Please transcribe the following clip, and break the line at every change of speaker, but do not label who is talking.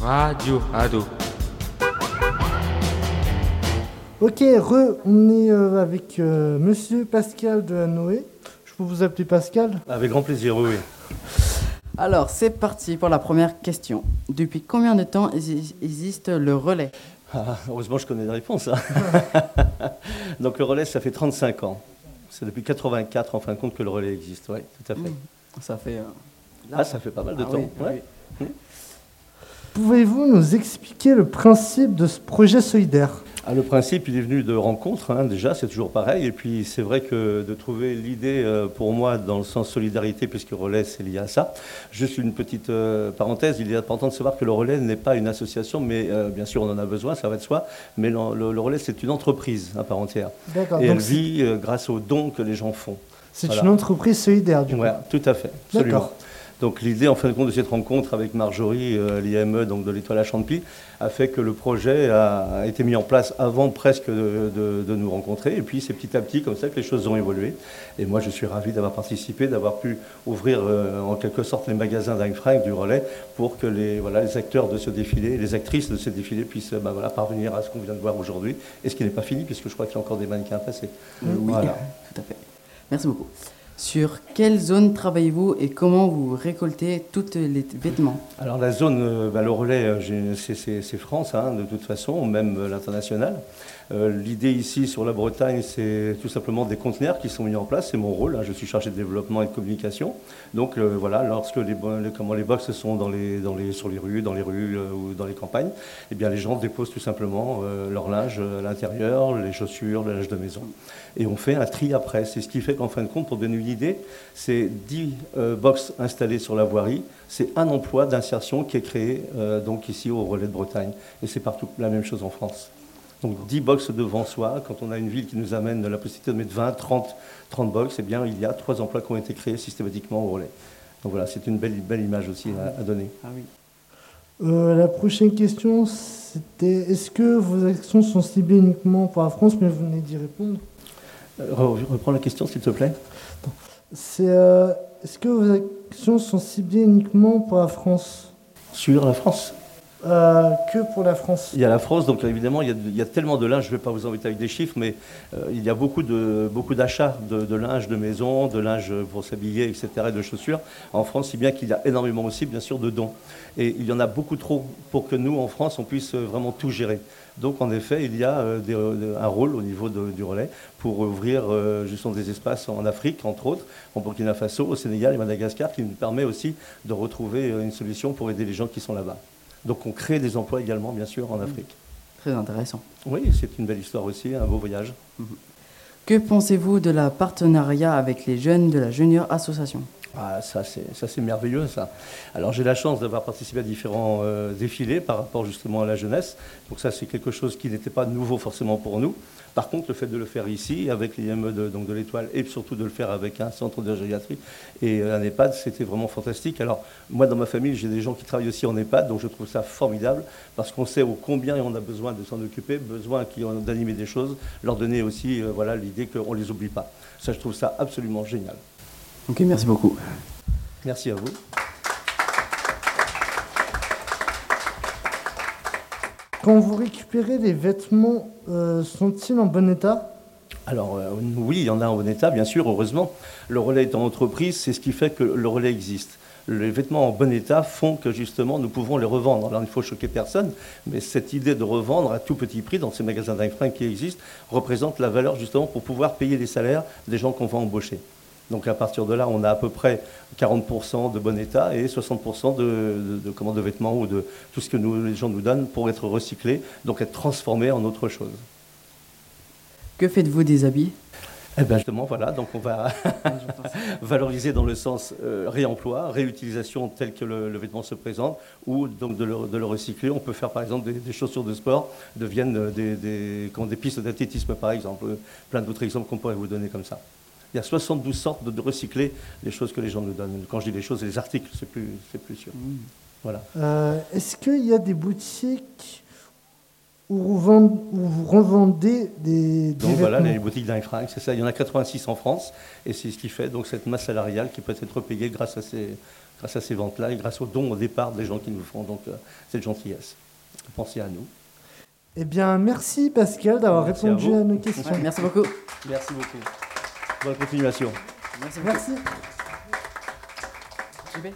Radio Ado.
Ok, re, on est euh, avec euh, Monsieur Pascal de Noé. Je peux vous appeler Pascal?
Avec grand plaisir, oui.
Alors, c'est parti pour la première question. Depuis combien de temps exi- existe le relais?
Ah, heureusement, je connais les réponses. hein. Donc le relais, ça fait 35 ans. C'est depuis 84, en fin de compte, que le relais existe. Oui, tout à fait.
Ça fait. euh,
Ah, ça fait pas mal de
ah
temps.
oui,
ouais.
oui.
Pouvez-vous nous expliquer le principe de ce projet solidaire?
Ah, le principe, il est venu de rencontres, hein, déjà, c'est toujours pareil. Et puis, c'est vrai que de trouver l'idée, euh, pour moi, dans le sens solidarité, puisque relais, c'est lié à ça. Juste une petite euh, parenthèse, il est important de savoir que le relais n'est pas une association, mais euh, bien sûr, on en a besoin, ça va de soi. Mais le, le- le relais, c'est une entreprise à part entière.
D'accord.
Et elle
donc c'est-
vit grâce aux dons que les gens font.
C'est
voilà.
une entreprise solidaire, du coup.
Ouais, tout à fait, absolument. Donc l'idée, en fin de compte, de cette rencontre avec Marjorie, euh, l'IME, donc de l'Étoile à Champy, a fait que le projet a, été mis en place avant presque de, de- de nous rencontrer. Et puis c'est petit à petit comme ça que les choses ont évolué. Et moi, je suis ravi d'avoir participé, d'avoir pu ouvrir euh, en quelque sorte les magasins d'Einfrank du relais pour que les, voilà, les acteurs de ce défilé, les actrices de ce défilé puissent euh, bah, voilà, parvenir à ce qu'on vient de voir aujourd'hui. Et ce qui n'est pas fini, puisque je crois qu'il y a encore des mannequins à passer.
oui,
Voilà.
tout à fait. Merci beaucoup. Sur quelle zone travaillez-vous et comment vous récoltez tous les vêtements?
Alors la zone, euh, bah, le relais, euh, c'est- France, hein, de toute façon, même euh, l'international. L'idée ici sur la Bretagne, c'est tout simplement des conteneurs qui sont mis en place. C'est mon rôle. hein, je suis chargé de développement et de communication. Donc voilà, lorsque les, les- comment les box sont dans les, dans les, sur les rues, dans les rues ou dans les campagnes, eh bien les gens déposent tout simplement leur linge à l'intérieur, les chaussures, le linge de maison. Et on fait un tri après. C'est ce qui fait qu'en fin de compte, pour donner une idée, c'est 10 euh, box installées sur la voirie. C'est un emploi d'insertion qui est créé euh, donc ici au relais de Bretagne. Et c'est partout la même chose en France. Donc 10 box devant soi, quand on a une ville qui nous amène la possibilité de mettre 20, 30, 30 box, eh bien il y a trois emplois qui ont été créés systématiquement au relais. Donc voilà, c'est une belle, belle image aussi à, à donner.
Ah oui.
Euh, la prochaine question, c'était est-ce que vos actions sont ciblées uniquement pour la France Mais vous venez d'y répondre?
Euh, re- reprends la question s'il te plaît.
C'est euh, est-ce que vos actions sont ciblées uniquement pour la France?
Sur la France?
Euh, Que pour la France
Il y a la France, donc évidemment, il y a, tellement de linge, je ne vais pas vous embêter avec des chiffres, mais euh, il y a beaucoup de beaucoup d'achats de, linge de maison, de linge pour s'habiller, etc., et de chaussures en France, si bien qu'il y a énormément aussi, bien sûr, de dons. Et il y en a beaucoup trop pour que nous, en France, on puisse vraiment tout gérer. Donc, en effet, il y a euh, un rôle au niveau du relais pour ouvrir justement des espaces en Afrique, entre autres, en Burkina Faso, au Sénégal et Madagascar, qui nous permet aussi de retrouver une solution pour aider les gens qui sont là-bas. Donc, on crée des emplois également, bien sûr, en Afrique.
Très intéressant.
Oui, c'est une belle histoire aussi, un beau voyage.
Que pensez-vous de la partenariat avec les jeunes de la Junior Association?
Ah, ça, c'est, merveilleux, ça. Alors, j'ai la chance d'avoir participé à différents euh, défilés par rapport justement à la jeunesse. Donc, ça, c'est quelque chose qui n'était pas nouveau forcément pour nous. Par contre, le fait de le faire ici, avec l'IME de, l'Étoile, et surtout de le faire avec un centre de gériatrie et un EHPAD, c'était vraiment fantastique. Alors, moi, dans ma famille, j'ai des gens qui travaillent aussi en EHPAD, donc je trouve ça formidable, parce qu'on sait combien on a besoin de s'en occuper, besoin ont d'animer des choses, leur donner aussi euh, voilà, l'idée qu'on ne les oublie pas. Ça, je trouve ça absolument génial.
Ok, merci beaucoup.
Merci à vous.
Quand vous récupérez les vêtements, euh, sont-ils en bon état?
Alors euh, oui, il y en a en bon état, bien sûr, heureusement. Le relais étant entreprise, c'est ce qui fait que le relais existe. Les vêtements en bon état font que justement nous pouvons les revendre. Alors il ne faut choquer personne, mais cette idée de revendre à tout petit prix dans ces magasins d'infringt qui existent représente la valeur justement pour pouvoir payer les salaires des gens qu'on va embaucher. Donc à partir de là, on a à peu près 40% de bon état et 60% de, de, de, comment, de vêtements ou de tout ce que nous, les gens nous donnent pour être recyclés, donc être transformés en autre chose.
Que faites-vous des habits?
Eh bien justement, voilà, donc on va valoriser dans le sens euh, réemploi, réutilisation tel que le, le, vêtement se présente, ou donc de le, de le, recycler. On peut faire par exemple des, des chaussures de sport deviennent des, des, des pistes d'athlétisme par exemple, plein d'autres exemples qu'on pourrait vous donner comme ça. Il y a 72 sortes de, de, recycler les choses que les gens nous donnent. Quand je dis les choses, les articles, c'est plus, c'est plus sûr. Mmh. Voilà.
Euh, Est-ce qu'il y a des boutiques où vous, vendez, où vous revendez des, des
Donc voilà, les boutiques d'Infranc, c'est ça. Il y en a 86 en France, et c'est ce qui fait donc cette masse salariale qui peut être payée grâce à ces, grâce à ces ventes-là et grâce aux dons au départ des gens qui nous font donc cette gentillesse. Pensez à nous.
Eh bien, merci Pascal d'avoir
Merci
répondu
à
nos questions.
Merci beaucoup.
Merci beaucoup. Bonne continuation.
Merci beaucoup.
Merci.